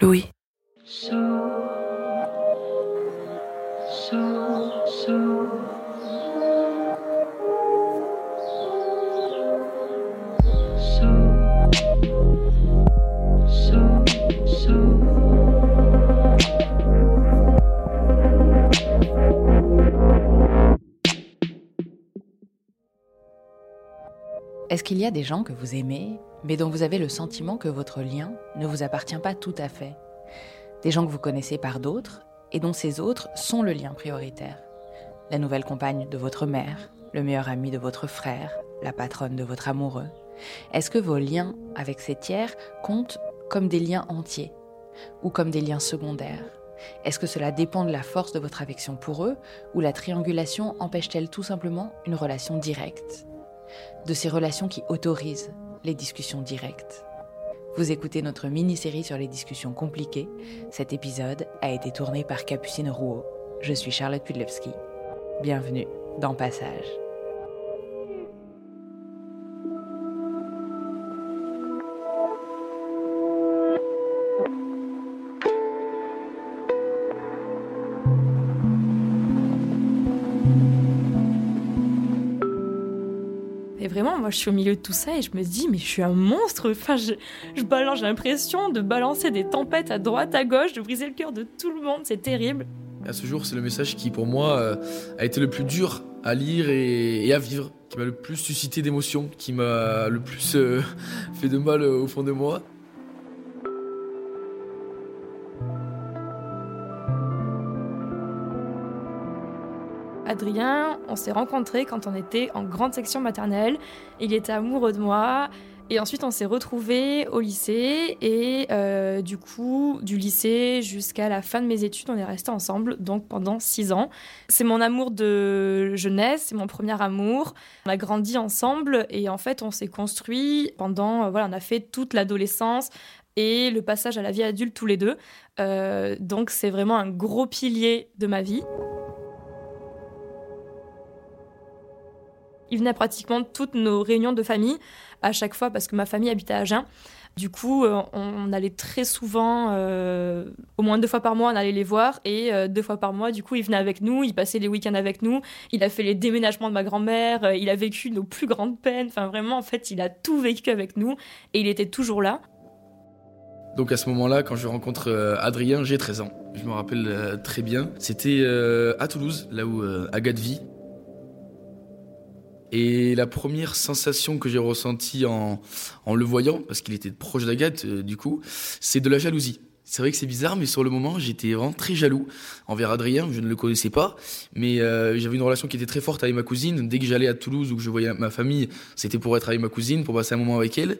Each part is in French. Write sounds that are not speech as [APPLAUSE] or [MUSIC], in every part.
Louis. Est-ce qu'il y a des gens que vous aimez, mais dont vous avez le sentiment que votre lien ne vous appartient pas tout à fait? Des gens que vous connaissez par d'autres, et dont ces autres sont le lien prioritaire. La nouvelle compagne de votre mère, le meilleur ami de votre frère, la patronne de votre amoureux. Est-ce que vos liens avec ces tiers comptent comme des liens entiers ou comme des liens secondaires? Est-ce que cela dépend de la force de votre affection pour eux ou la triangulation empêche-t-elle tout simplement une relation directe? De ces relations qui autorisent les discussions directes vous écoutez notre mini-série sur les discussions compliquées. Cet épisode a été tourné par Capucine Rouault. Je suis Charlotte Pudlewski. Bienvenue dans Passage. Je suis au milieu de tout ça et je me dis, mais je suis un monstre. Enfin, je, balance, j'ai l'impression de balancer des tempêtes à droite, à gauche, de briser le cœur de tout le monde. C'est terrible. À ce jour, c'est le message qui, pour moi, euh, a été le plus dur à lire et, et à vivre, qui m'a le plus suscité d'émotions, qui m'a le plus euh, [LAUGHS] fait de mal euh, au fond de moi. Adrien, on s'est rencontrés quand on était en grande section maternelle. Il était amoureux de moi. Et ensuite, on s'est retrouvés au lycée. Et euh, du coup, du lycée jusqu'à la fin de mes études, on est restés ensemble, donc pendant six ans. C'est mon amour de jeunesse, c'est mon premier amour. On a grandi ensemble et en fait, on s'est construit pendant. euh, voilà, on a fait toute l'adolescence et le passage à la vie adulte tous les deux. Euh, donc, c'est vraiment un gros pilier de ma vie. Il venait pratiquement toutes nos réunions de famille à chaque fois parce que ma famille habitait à Agen. Du coup, euh, on allait très souvent, euh, au moins deux fois par mois, on allait les voir et euh, deux fois par mois, du coup, il venait avec nous, il passait les week-ends avec nous, il a fait les déménagements de ma grand-mère, il a vécu nos plus grandes peines. Enfin, vraiment, en fait, il a tout vécu avec nous et il était toujours là. Donc à ce moment-là, quand je rencontre Adrien, j'ai 13 ans. Je me rappelle très bien. C'était à Toulouse, là où Agathe vit. Et la première sensation que j'ai ressentie en, en le voyant, parce qu'il était proche d'Agathe, euh, du coup, c'est de la jalousie. C'est vrai que c'est bizarre, mais sur le moment, j'étais vraiment très jaloux envers Adrien. Je ne le connaissais pas, mais euh, j'avais une relation qui était très forte avec ma cousine. Dès que j'allais à Toulouse ou que je voyais ma famille, c'était pour être avec ma cousine, pour passer un moment avec elle.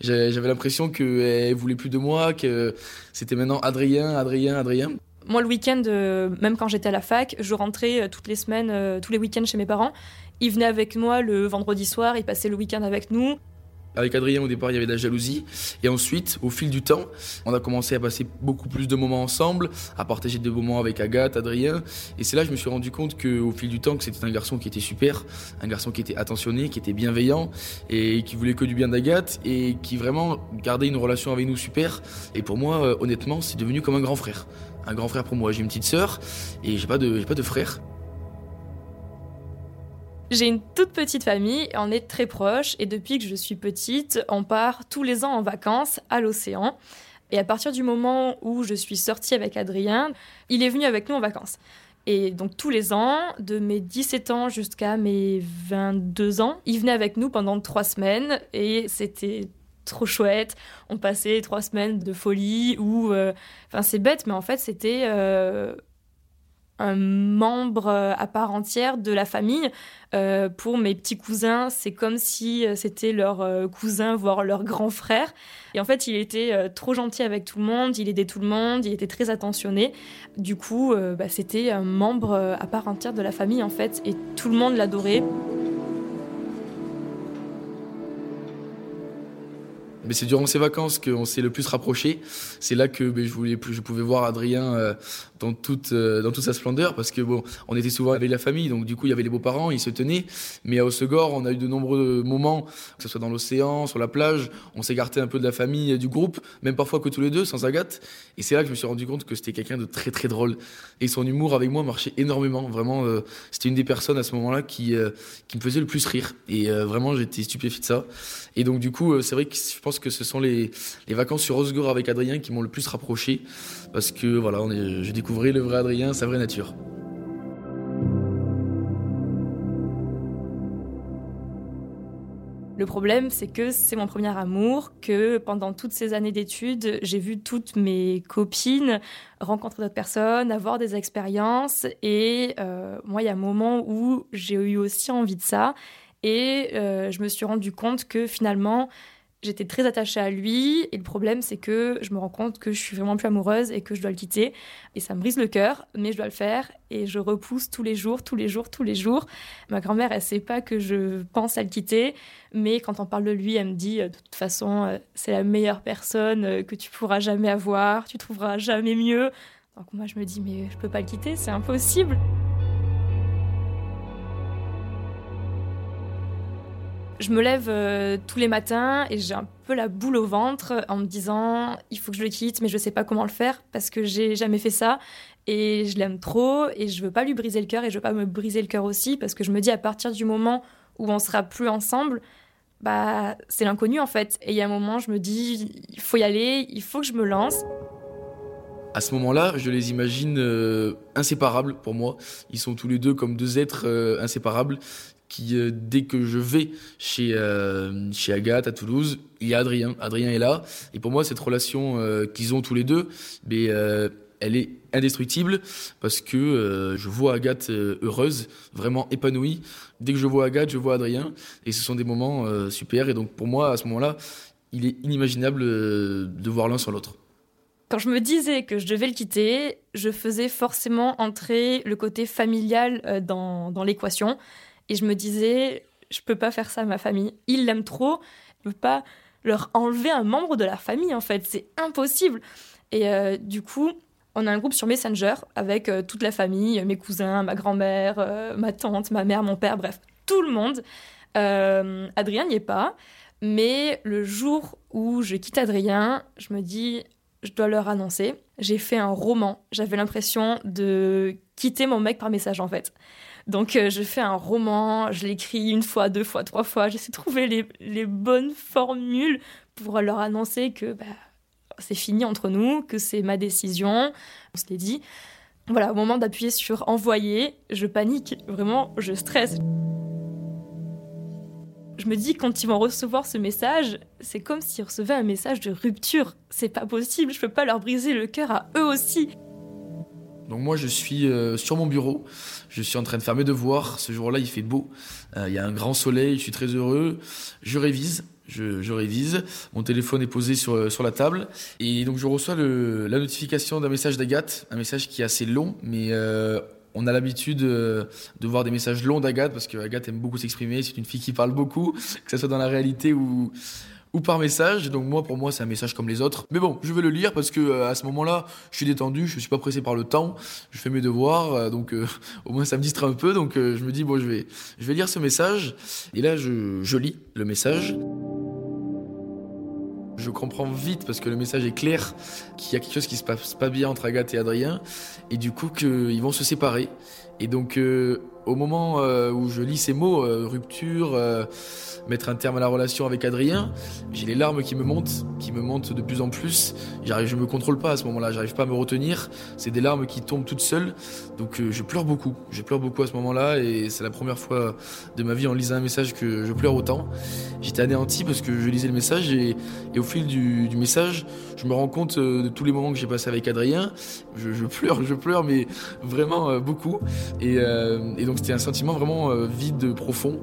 J'avais l'impression qu'elle voulait plus de moi, que c'était maintenant Adrien, Adrien, Adrien. Moi, le week-end, euh, même quand j'étais à la fac, je rentrais toutes les semaines, tous les week-ends chez mes parents. Il venait avec moi le vendredi soir, il passait le week-end avec nous. Avec Adrien, au départ, il y avait de la jalousie. Et ensuite, au fil du temps, on a commencé à passer beaucoup plus de moments ensemble, à partager des moments avec Agathe, Adrien. Et c'est là que je me suis rendu compte qu'au fil du temps, que c'était un garçon qui était super, un garçon qui était attentionné, qui était bienveillant, et qui voulait que du bien d'Agathe, et qui vraiment gardait une relation avec nous super. Et pour moi, euh, honnêtement, c'est devenu comme un grand frère. Un grand frère pour moi. J'ai une petite sœur, et j'ai pas de, j'ai pas de frère. J'ai une toute petite famille, on est très proches et depuis que je suis petite, on part tous les ans en vacances à l'océan. Et à partir du moment où je suis sortie avec Adrien, il est venu avec nous en vacances. Et donc tous les ans, de mes 17 ans jusqu'à mes 22 ans, il venait avec nous pendant trois semaines et c'était trop chouette. On passait trois semaines de folie ou... Euh, enfin c'est bête, mais en fait c'était... Euh, un membre euh, à part entière de la famille. Euh, pour mes petits cousins, c'est comme si euh, c'était leur cousin, voire leur grand frère. Et en fait, il était trop gentil avec tout le monde, il aidait tout le monde, il était très attentionné. Du coup, bah, c'était un membre à part entière de la famille, en fait, et tout le monde l'adorait. Mais c'est durant ces vacances qu'on s'est le plus rapproché. C'est là que ben, je, voulais, je pouvais voir Adrien dans toute, euh, dans toute sa splendeur, parce que bon, on était souvent avec la famille, donc du coup, il y avait les beaux-parents, ils se tenaient. Mais à Osegor, on a eu de nombreux moments, que ce soit dans l'océan, sur la plage, on s'écartait un peu de la famille, du groupe, même parfois que tous les deux, sans Agathe. Et c'est là que je me suis rendu compte que c'était quelqu'un de très très drôle. Et son humour avec moi marchait énormément. Vraiment, euh, c'était une des personnes à ce moment-là qui, euh, qui me faisait le plus rire. Et vraiment, j'étais stupéfait de ça. Et donc, du coup, c'est vrai que je pense que ce sont les, les vacances sur Osegor avec Adrien qui m'ont le plus rapproché. Parce que voilà, on est, je découvre le vrai Adrien, sa vraie nature. Le problème, c'est que c'est mon premier amour, que pendant toutes ces années d'études, j'ai vu toutes mes copines rencontrer d'autres personnes, avoir des expériences. Et euh, moi, il y a un moment où j'ai eu aussi envie de ça. Et euh, je me suis rendu compte que finalement, J'étais très attachée à lui et le problème c'est que je me rends compte que je suis vraiment plus amoureuse et que je dois le quitter et ça me brise le cœur mais je dois le faire et je repousse tous les jours, tous les jours, tous les jours. Ma grand-mère elle sait pas que je pense à le quitter mais quand on parle de lui elle me dit de toute façon euh, c'est la meilleure personne euh, que tu pourras jamais avoir, tu trouveras jamais mieux. Donc moi je me dis mais je peux pas le quitter, c'est impossible. Je me lève euh, tous les matins et j'ai un peu la boule au ventre en me disant il faut que je le quitte, mais je sais pas comment le faire parce que j'ai jamais fait ça et je l'aime trop et je veux pas lui briser le cœur et je veux pas me briser le cœur aussi parce que je me dis à partir du moment où on sera plus ensemble, bah c'est l'inconnu en fait. Et il y a un moment, je me dis il faut y aller, il faut que je me lance. À ce moment-là, je les imagine euh, inséparables pour moi. Ils sont tous les deux comme deux êtres euh, inséparables euh, dès que je vais chez, euh, chez Agathe à Toulouse, il y a Adrien. Adrien est là. Et pour moi, cette relation euh, qu'ils ont tous les deux, elle est indestructible parce que je vois Agathe heureuse, vraiment épanouie. Dès que je vois Agathe, je vois Adrien. Et ce sont des moments super. Et donc pour moi, à ce moment-là, il est inimaginable de voir l'un sans l'autre. Quand je me disais que je devais le quitter, je faisais forcément entrer le côté familial dans l'équation. Et je me disais, je peux pas faire ça à ma famille. Ils l'aiment trop, je peux pas leur enlever un membre de la famille en fait, c'est impossible. Et euh, du coup, on a un groupe sur Messenger avec euh, toute la famille, mes cousins, ma grand-mère, euh, ma tante, ma mère, mon père, bref, tout le monde. Adrien n'y est pas, mais le jour où je quitte Adrien, je me dis, je dois leur annoncer. J'ai fait un roman. J'avais l'impression de quitter mon mec par message en fait. Donc euh, je fais un roman, je l'écris une fois, deux fois, trois fois, j'essaie de trouver les, bonnes formules pour leur annoncer que bah, c'est fini entre nous, que c'est ma décision, on se l'est dit. Voilà, au moment d'appuyer sur envoyer, je panique, vraiment, je stresse. Je me dis quand ils vont recevoir ce message, c'est comme s'ils recevaient un message de rupture. C'est pas possible, je peux pas leur briser le cœur à eux aussi. Donc moi je suis euh, sur mon bureau, je suis en train de faire mes devoirs, ce jour-là il fait beau, euh, il y a un grand soleil, je suis très heureux, je révise, je, révise, mon téléphone est posé sur, euh, sur la table, et donc je reçois la notification d'un message d'Agathe, un message qui est assez long, mais on a l'habitude de voir des messages longs d'Agathe, parce qu'Agathe aime beaucoup s'exprimer, c'est une fille qui parle beaucoup, que ce soit dans la réalité ou ou par message. Donc moi, pour moi, c'est un message comme les autres. Mais bon, je vais le lire parce que euh, à ce moment-là, je suis détendu, je suis pas pressé par le temps, je fais mes devoirs, euh, donc euh, [LAUGHS] au moins ça me distrait un peu. Donc je me dis bon, je vais, je vais lire ce message. Et là, je, je lis le message. Je comprends vite parce que le message est clair qu'il y a quelque chose qui se passe pas bien entre Agathe et Adrien et du coup qu'ils vont se séparer. Et donc Au moment euh, où je lis ces mots, euh, rupture, euh, mettre un terme à la relation avec Adrien, j'ai les larmes qui me montent, qui me montent de plus en plus. Je me contrôle pas à ce moment-là, j'arrive pas à me retenir. C'est des larmes qui tombent toutes seules, donc je pleure beaucoup. Je pleure beaucoup à ce moment-là et c'est la première fois de ma vie en lisant un message que je pleure autant. J'étais anéanti parce que je lisais le message et, au fil du, message, je me rends compte de tous les moments que j'ai passés avec Adrien. Je, pleure, je pleure, mais vraiment beaucoup. Et, et donc c'était un sentiment vraiment euh, vide, profond.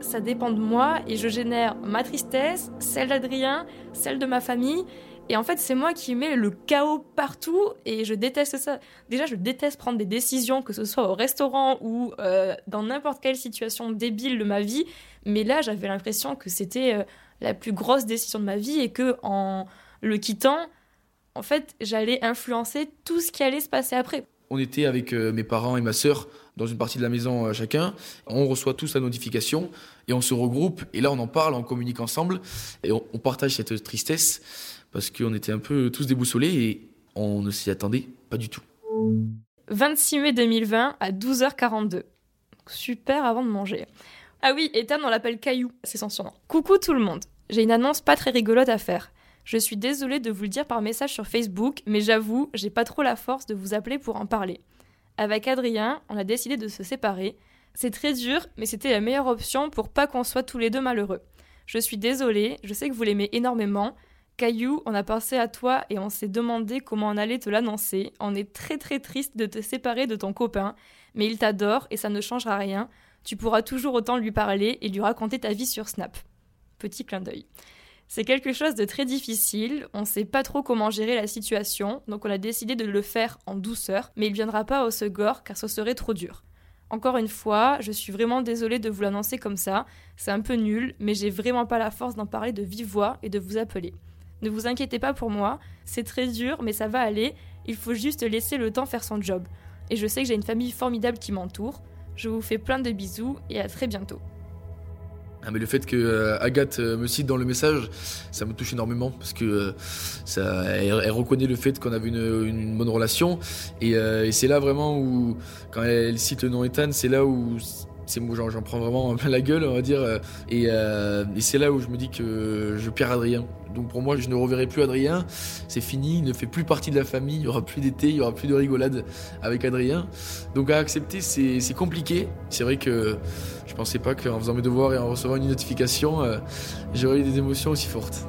Ça dépend de moi et je génère ma tristesse, celle d'Adrien, celle de ma famille. Et en fait, c'est moi qui mets le chaos partout et je déteste ça. Déjà, je déteste prendre des décisions, que ce soit au restaurant ou euh, dans n'importe quelle situation débile de ma vie. Mais là, j'avais l'impression que c'était euh, la plus grosse décision de ma vie et que en le quittant, en fait, j'allais influencer tout ce qui allait se passer après. On était avec euh, mes parents et ma sœur dans une partie de la maison euh, chacun. On reçoit tous la notification et on se regroupe. Et là, on en parle, on communique ensemble et on, partage cette tristesse parce qu'on était un peu tous déboussolés et on ne s'y attendait pas du tout. 26 mai 2020 à 12h42. Super avant de manger. Ah oui, Ethan, on l'appelle Caillou, c'est son surnom. Coucou tout le monde. J'ai une annonce pas très rigolote à faire. Je suis désolée de vous le dire par message sur Facebook, mais j'avoue, j'ai pas trop la force de vous appeler pour en parler. Avec Adrien, on a décidé de se séparer. C'est très dur, mais c'était la meilleure option pour pas qu'on soit tous les deux malheureux. Je suis désolée, je sais que vous l'aimez énormément. Caillou, on a pensé à toi et on s'est demandé comment on allait te l'annoncer. On est très très triste de te séparer de ton copain, mais il t'adore et ça ne changera rien. Tu pourras toujours autant lui parler et lui raconter ta vie sur Snap. Petit clin d'œil. C'est quelque chose de très difficile, on ne sait pas trop comment gérer la situation, donc on a décidé de le faire en douceur, mais il viendra pas au second car ce serait trop dur. Encore une fois, je suis vraiment désolée de vous l'annoncer comme ça, c'est un peu nul, mais j'ai vraiment pas la force d'en parler de vive voix et de vous appeler. Ne vous inquiétez pas pour moi, c'est très dur, mais ça va aller, il faut juste laisser le temps faire son job. Et je sais que j'ai une famille formidable qui m'entoure. Je vous fais plein de bisous et à très bientôt. Ah, mais le fait que euh, Agathe euh, me cite dans le message, ça me touche énormément parce que euh, ça, elle, reconnaît le fait qu'on avait une, bonne relation. Et, c'est là vraiment où quand elle, cite le nom Ethan, c'est là où c'est moi j'en prends vraiment [LAUGHS] la gueule on va dire et, et c'est là où je me dis que je perds Adrien donc pour moi, je ne reverrai plus Adrien. C'est fini, il ne fait plus partie de la famille. Il n'y aura plus d'été, il n'y aura plus de rigolade avec Adrien. Donc à accepter, c'est compliqué. C'est vrai que je ne pensais pas qu'en faisant mes devoirs et en recevant une notification, euh, j'aurais eu des émotions aussi fortes.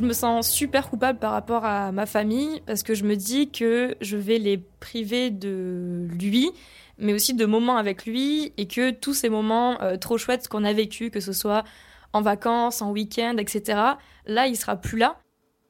Je me sens super coupable par rapport à ma famille parce que je me dis que je vais les priver de lui mais aussi de moments avec lui et que tous ces moments euh, trop chouettes qu'on a vécu, que ce soit en vacances, en week-end, etc. Là, il sera plus là.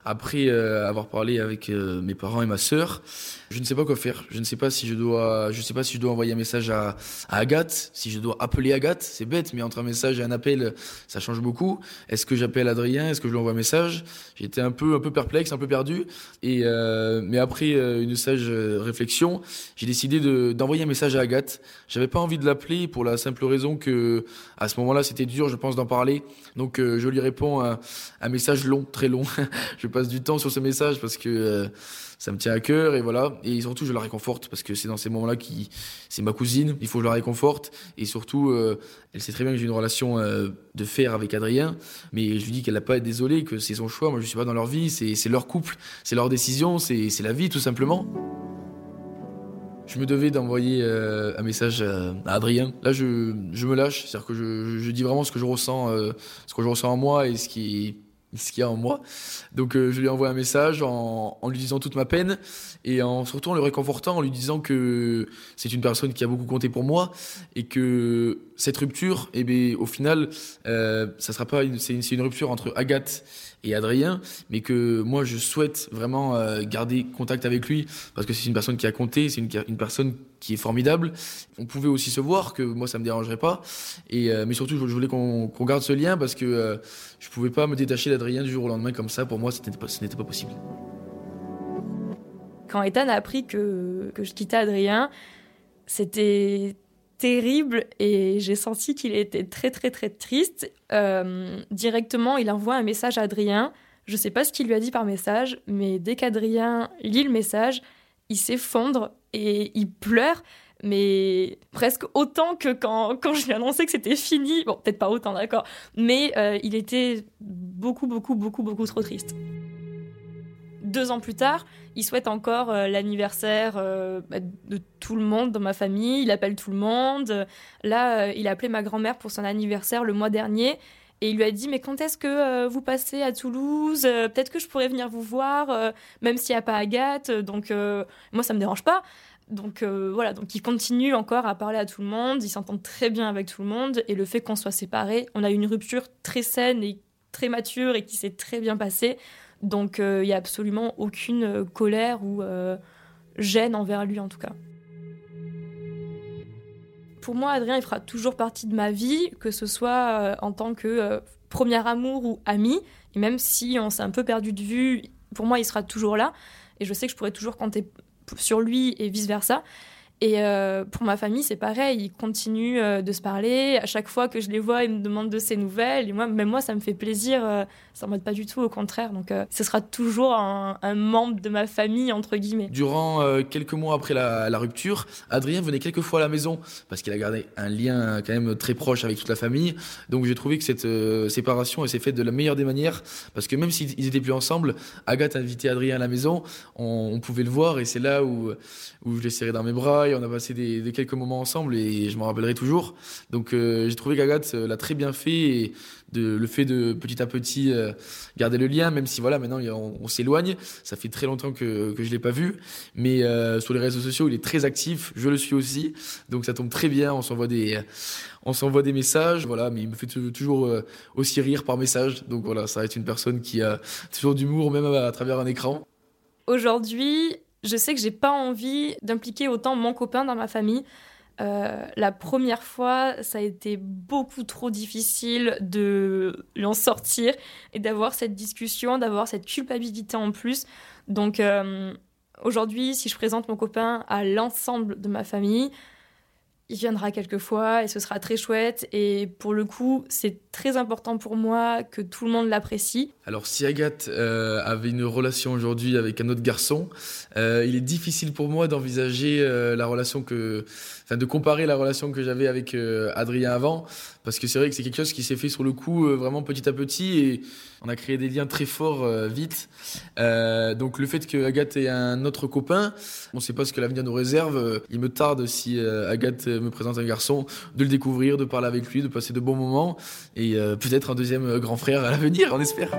Après euh, avoir parlé avec euh, mes parents et ma sœur, je ne sais pas quoi faire. Je ne sais pas si je dois, je sais pas si je dois envoyer un message à, Agathe, si je dois appeler Agathe. C'est bête, mais entre un message et un appel, ça change beaucoup. Est-ce que j'appelle Adrien? Est-ce que je lui envoie un message? J'étais un peu, un peu perplexe, un peu perdu. Et euh, mais après une sage réflexion, j'ai décidé d'envoyer un message à Agathe. J'avais pas envie de l'appeler pour la simple raison que à ce moment-là, c'était dur, je pense, d'en parler. Donc je lui réponds un, un message long, très long. [LAUGHS] passe du temps sur ce message parce que euh, ça me tient à cœur et voilà. Et surtout, je la réconforte parce que c'est dans ces moments-là qui, c'est ma cousine, il faut que je la réconforte. Et surtout, euh, elle sait très bien que j'ai une relation euh, de fer avec Adrien, mais je lui dis qu'elle n'a pas à être désolée, que c'est son choix. Moi, je suis pas dans leur vie, c'est leur couple, c'est leur décision, c'est la vie tout simplement. Je me devais d'envoyer un message à, Adrien. Là, je, je me lâche, c'est-à-dire que je, je, dis vraiment ce que je ressens, ce que je ressens en moi et ce qui ce qu'il y a en moi. Donc euh, je lui envoie un message en, lui disant toute ma peine et en surtout en le réconfortant, en lui disant que c'est une personne qui a beaucoup compté pour moi et que cette rupture, eh bien, au final, euh, ça sera pas c'est une, une, rupture entre Agathe et Adrien, mais que moi je souhaite vraiment euh, garder contact avec lui parce que c'est une personne qui a compté, c'est une, une, personne qui est formidable. On pouvait aussi se voir, que moi ça me dérangerait pas, et euh, mais surtout je voulais qu'on garde ce lien parce que euh, je pouvais pas me détacher d'Adrien du jour au lendemain comme ça. Pour moi, ce n'était pas, pas possible. Quand Ethan a appris que, que je quittais Adrien, c'était terrible et j'ai senti qu'il était très très très triste. Euh, directement, il envoie un message à Adrien. Je sais pas ce qu'il lui a dit par message, mais dès qu'Adrien lit le message, il s'effondre et il pleure, mais presque autant que quand, quand je lui ai annoncé que c'était fini. Bon, peut-être pas autant, d'accord, mais euh, il était beaucoup, beaucoup, beaucoup, beaucoup trop triste. Deux ans plus tard, il souhaite encore euh, l'anniversaire euh, bah, de tout le monde dans ma famille. Il appelle tout le monde. Là, il a appelé ma grand-mère pour son anniversaire le mois dernier. Et il lui a dit, mais quand est-ce que vous passez à Toulouse? Peut-être que je pourrais venir vous voir, même s'il n'y a pas Agathe. Donc, moi, ça me dérange pas. Donc voilà, donc il continue encore à parler à tout le monde, il s'entend très bien avec tout le monde, et le fait qu'on soit séparés, on a eu une rupture très saine et très mature et qui s'est très bien passée. Donc il n'y a absolument aucune colère ou gêne envers lui en tout cas. Pour moi, Adrien, il fera toujours partie de ma vie, que ce soit en tant que premier amour ou ami, et même si on s'est un peu perdu de vue, pour moi, il sera toujours là. Et je sais que je pourrais toujours compter sur lui et vice-versa. Et euh, pour ma famille, c'est pareil. Ils continuent euh, de se parler. À chaque fois que je les vois, ils me demandent de ces nouvelles. Et moi, même moi, ça me fait plaisir. Euh, ça m'en pas du tout, au contraire. Donc, ce sera toujours un, membre de ma famille, entre guillemets. Durant quelques mois après la, rupture, Adrien venait quelques fois à la maison parce qu'il a gardé un lien quand même très proche avec toute la famille. Donc, j'ai trouvé que cette séparation, s'est faite de la meilleure des manières. Parce que même s'ils étaient plus ensemble, Agathe a invité Adrien à la maison. On, on pouvait le voir. Et c'est là où, où je l'ai serré dans mes bras on a passé des, quelques moments ensemble et je m'en rappellerai toujours. Donc euh, j'ai trouvé qu'Agathe euh, l'a très bien fait et de, le fait de petit à petit euh, garder le lien, même si voilà maintenant on, s'éloigne, ça fait très longtemps que, que je l'ai pas vu, mais sur les réseaux sociaux il est très actif, je le suis aussi, donc ça tombe très bien, on s'envoie des on s'envoie des messages, voilà, mais il me fait toujours aussi rire par message, donc voilà, ça va être une personne qui a toujours d'humour même à travers un écran. Aujourd'hui, je sais que j'ai pas envie d'impliquer autant mon copain dans ma famille. Euh, la première fois, ça a été beaucoup trop difficile de l'en sortir et d'avoir cette discussion, d'avoir cette culpabilité en plus. Donc euh, aujourd'hui, si je présente mon copain à l'ensemble de ma famille, il viendra quelquefois et ce sera très chouette. Et pour le coup, c'est très important pour moi que tout le monde l'apprécie. Alors, si Agathe euh, avait une relation aujourd'hui avec un autre garçon, euh, il est difficile pour moi d'envisager euh, la relation que, enfin, de comparer la relation que j'avais avec Adrien avant, parce que c'est vrai que c'est quelque chose qui s'est fait sur le coup vraiment petit à petit et on a créé des liens très forts vite. donc, le fait que Agathe ait un autre copain, on ne sait pas ce que l'avenir nous réserve. il me tarde si Agathe me présente un garçon, de le découvrir, de parler avec lui, de passer de bons moments et euh, peut-être un deuxième euh, grand frère à l'avenir, on espère.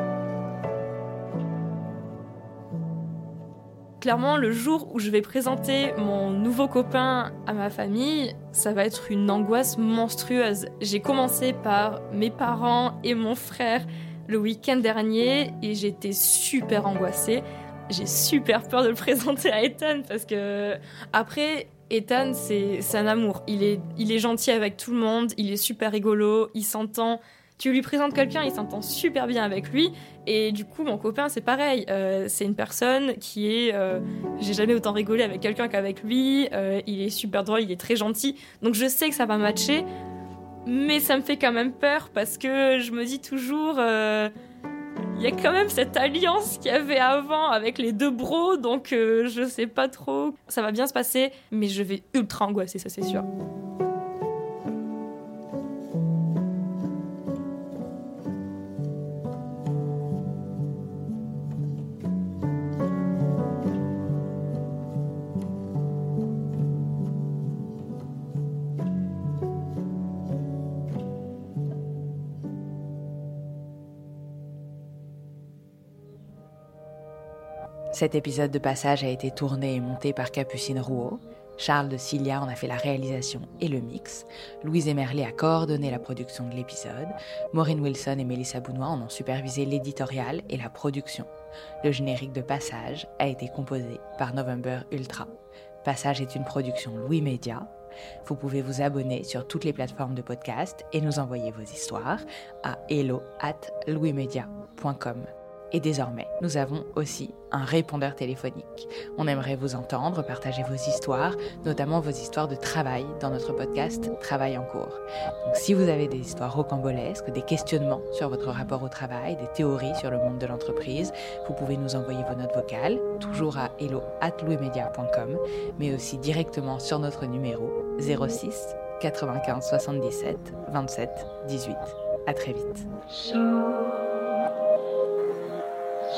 Clairement, le jour où je vais présenter mon nouveau copain à ma famille, ça va être une angoisse monstrueuse. J'ai commencé par mes parents et mon frère le week-end dernier et j'étais super angoissée. J'ai super peur de le [LAUGHS] présenter à Ethan parce que après, Ethan, c'est un amour. Il est, il est gentil avec tout le monde, il est super rigolo, il s'entend. Tu lui présentes quelqu'un, il s'entend super bien avec lui. Et du coup, mon copain, c'est pareil. Euh, c'est une personne qui est. Euh, j'ai jamais autant rigolé avec quelqu'un qu'avec lui. Euh, il est super drôle, il est très gentil. Donc je sais que ça va matcher. Mais ça me fait quand même peur parce que je me dis toujours il y a quand même cette alliance qu'il y avait avant avec les deux bros, donc euh, je sais pas trop. Ça va bien se passer, mais je vais ultra angoisser, ça c'est sûr. Cet épisode de passage a été tourné et monté par Capucine Rouault. Charles de Cilia en a fait la réalisation et le mix. Louise Emerlet a coordonné la production de l'épisode. Maureen Wilson et Melissa Bounois en ont supervisé l'éditorial et la production. Le générique de Passage a été composé par November Ultra. Passage est une production Louis Média. Vous pouvez vous abonner sur toutes les plateformes de podcast et nous envoyer vos histoires à hello at louismedia.com. Et désormais, nous avons aussi un répondeur téléphonique. On aimerait vous entendre, partager vos histoires, notamment vos histoires de travail dans notre podcast Travail en cours. Donc si vous avez des histoires rocambolesques, des questionnements sur votre rapport au travail, des théories sur le monde de l'entreprise, vous pouvez nous envoyer vos notes vocales, toujours à hello@louismedia.com, mais aussi directement sur notre numéro 06 95 77 27 18. À très vite.